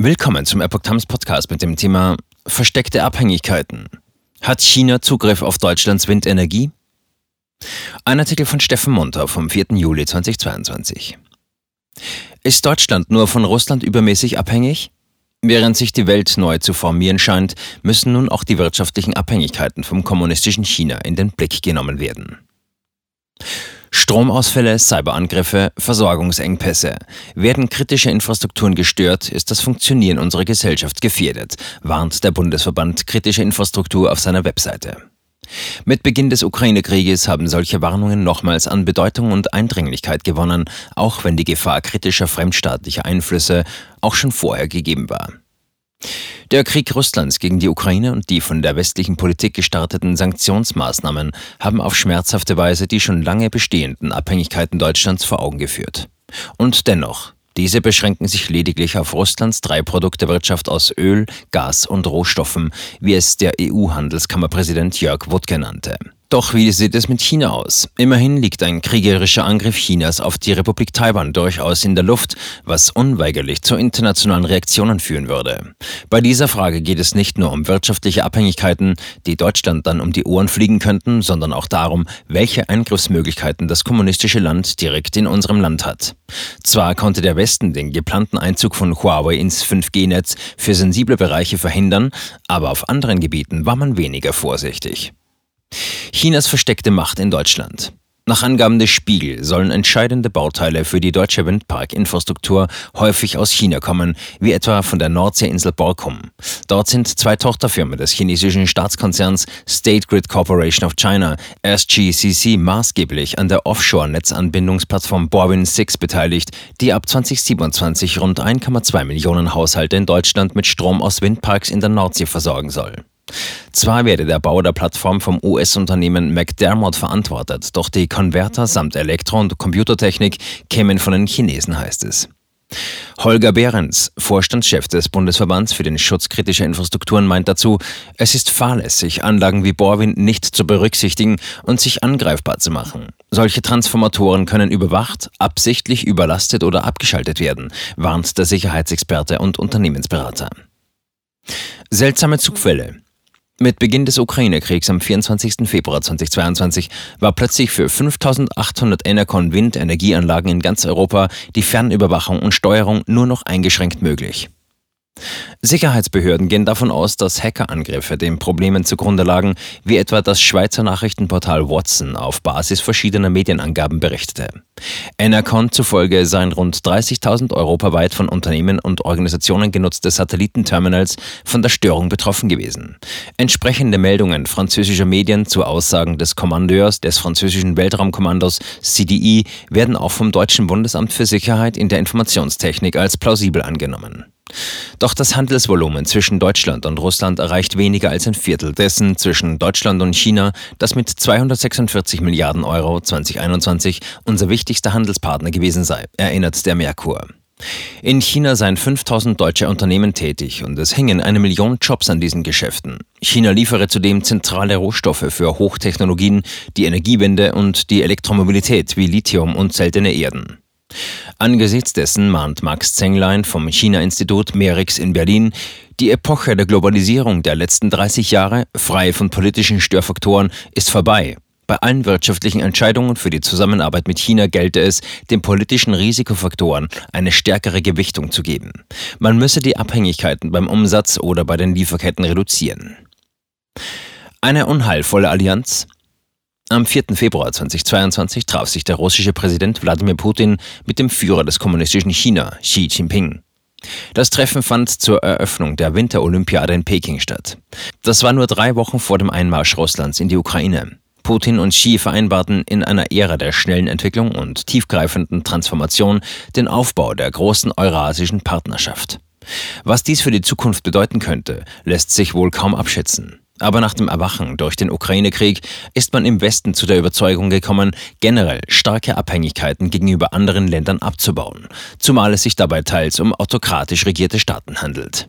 Willkommen zum Epoch Times Podcast mit dem Thema Versteckte Abhängigkeiten. Hat China Zugriff auf Deutschlands Windenergie? Ein Artikel von Steffen Munter vom 4. Juli 2022. Ist Deutschland nur von Russland übermäßig abhängig? Während sich die Welt neu zu formieren scheint, müssen nun auch die wirtschaftlichen Abhängigkeiten vom kommunistischen China in den Blick genommen werden. Stromausfälle, Cyberangriffe, Versorgungsengpässe. Werden kritische Infrastrukturen gestört, ist das Funktionieren unserer Gesellschaft gefährdet, warnt der Bundesverband Kritische Infrastruktur auf seiner Webseite. Mit Beginn des Ukraine-Krieges haben solche Warnungen nochmals an Bedeutung und Eindringlichkeit gewonnen, auch wenn die Gefahr kritischer fremdstaatlicher Einflüsse auch schon vorher gegeben war. Der Krieg Russlands gegen die Ukraine und die von der westlichen Politik gestarteten Sanktionsmaßnahmen haben auf schmerzhafte Weise die schon lange bestehenden Abhängigkeiten Deutschlands vor Augen geführt. Und dennoch, diese beschränken sich lediglich auf Russlands drei Produktewirtschaft aus Öl, Gas und Rohstoffen, wie es der EU-Handelskammerpräsident Jörg Wuttke nannte. Doch wie sieht es mit China aus? Immerhin liegt ein kriegerischer Angriff Chinas auf die Republik Taiwan durchaus in der Luft, was unweigerlich zu internationalen Reaktionen führen würde. Bei dieser Frage geht es nicht nur um wirtschaftliche Abhängigkeiten, die Deutschland dann um die Ohren fliegen könnten, sondern auch darum, welche Eingriffsmöglichkeiten das kommunistische Land direkt in unserem Land hat. Zwar konnte der Westen den geplanten Einzug von Huawei ins 5G-Netz für sensible Bereiche verhindern, aber auf anderen Gebieten war man weniger vorsichtig. Chinas versteckte Macht in Deutschland. Nach Angaben des Spiegel sollen entscheidende Bauteile für die deutsche Windparkinfrastruktur häufig aus China kommen, wie etwa von der Nordseeinsel Borkum. Dort sind zwei Tochterfirmen des chinesischen Staatskonzerns State Grid Corporation of China, SGCC, maßgeblich an der Offshore-Netzanbindungsplattform Borwin 6 beteiligt, die ab 2027 rund 1,2 Millionen Haushalte in Deutschland mit Strom aus Windparks in der Nordsee versorgen soll. Zwar werde der Bau der Plattform vom US-Unternehmen McDermott verantwortet, doch die Konverter samt Elektro- und Computertechnik kämen von den Chinesen, heißt es. Holger Behrens, Vorstandschef des Bundesverbands für den Schutz kritischer Infrastrukturen, meint dazu, es ist fahrlässig, Anlagen wie Bohrwind nicht zu berücksichtigen und sich angreifbar zu machen. Solche Transformatoren können überwacht, absichtlich überlastet oder abgeschaltet werden, warnt der Sicherheitsexperte und Unternehmensberater. Seltsame Zugfälle. Mit Beginn des Ukraine-Kriegs am 24. Februar 2022 war plötzlich für 5800 Enercon Windenergieanlagen in ganz Europa die Fernüberwachung und Steuerung nur noch eingeschränkt möglich. Sicherheitsbehörden gehen davon aus, dass Hackerangriffe den Problemen zugrunde lagen, wie etwa das Schweizer Nachrichtenportal Watson auf Basis verschiedener Medienangaben berichtete. Enercon zufolge seien rund 30.000 europaweit von Unternehmen und Organisationen genutzte Satellitenterminals von der Störung betroffen gewesen. Entsprechende Meldungen französischer Medien zu Aussagen des Kommandeurs des französischen Weltraumkommandos CDI werden auch vom deutschen Bundesamt für Sicherheit in der Informationstechnik als plausibel angenommen. Doch das Handelsvolumen zwischen Deutschland und Russland erreicht weniger als ein Viertel dessen zwischen Deutschland und China, das mit 246 Milliarden Euro 2021 unser wichtigster Handelspartner gewesen sei, erinnert der Merkur. In China seien 5000 deutsche Unternehmen tätig und es hängen eine Million Jobs an diesen Geschäften. China liefere zudem zentrale Rohstoffe für Hochtechnologien, die Energiewende und die Elektromobilität wie Lithium und seltene Erden. Angesichts dessen mahnt Max Zenglein vom China-Institut Merix in Berlin, die Epoche der Globalisierung der letzten 30 Jahre, frei von politischen Störfaktoren, ist vorbei. Bei allen wirtschaftlichen Entscheidungen für die Zusammenarbeit mit China gelte es, den politischen Risikofaktoren eine stärkere Gewichtung zu geben. Man müsse die Abhängigkeiten beim Umsatz oder bei den Lieferketten reduzieren. Eine unheilvolle Allianz? Am 4. Februar 2022 traf sich der russische Präsident Wladimir Putin mit dem Führer des kommunistischen China, Xi Jinping. Das Treffen fand zur Eröffnung der Winterolympiade in Peking statt. Das war nur drei Wochen vor dem Einmarsch Russlands in die Ukraine. Putin und Xi vereinbarten in einer Ära der schnellen Entwicklung und tiefgreifenden Transformation den Aufbau der großen eurasischen Partnerschaft. Was dies für die Zukunft bedeuten könnte, lässt sich wohl kaum abschätzen. Aber nach dem Erwachen durch den Ukraine-Krieg ist man im Westen zu der Überzeugung gekommen, generell starke Abhängigkeiten gegenüber anderen Ländern abzubauen, zumal es sich dabei teils um autokratisch regierte Staaten handelt.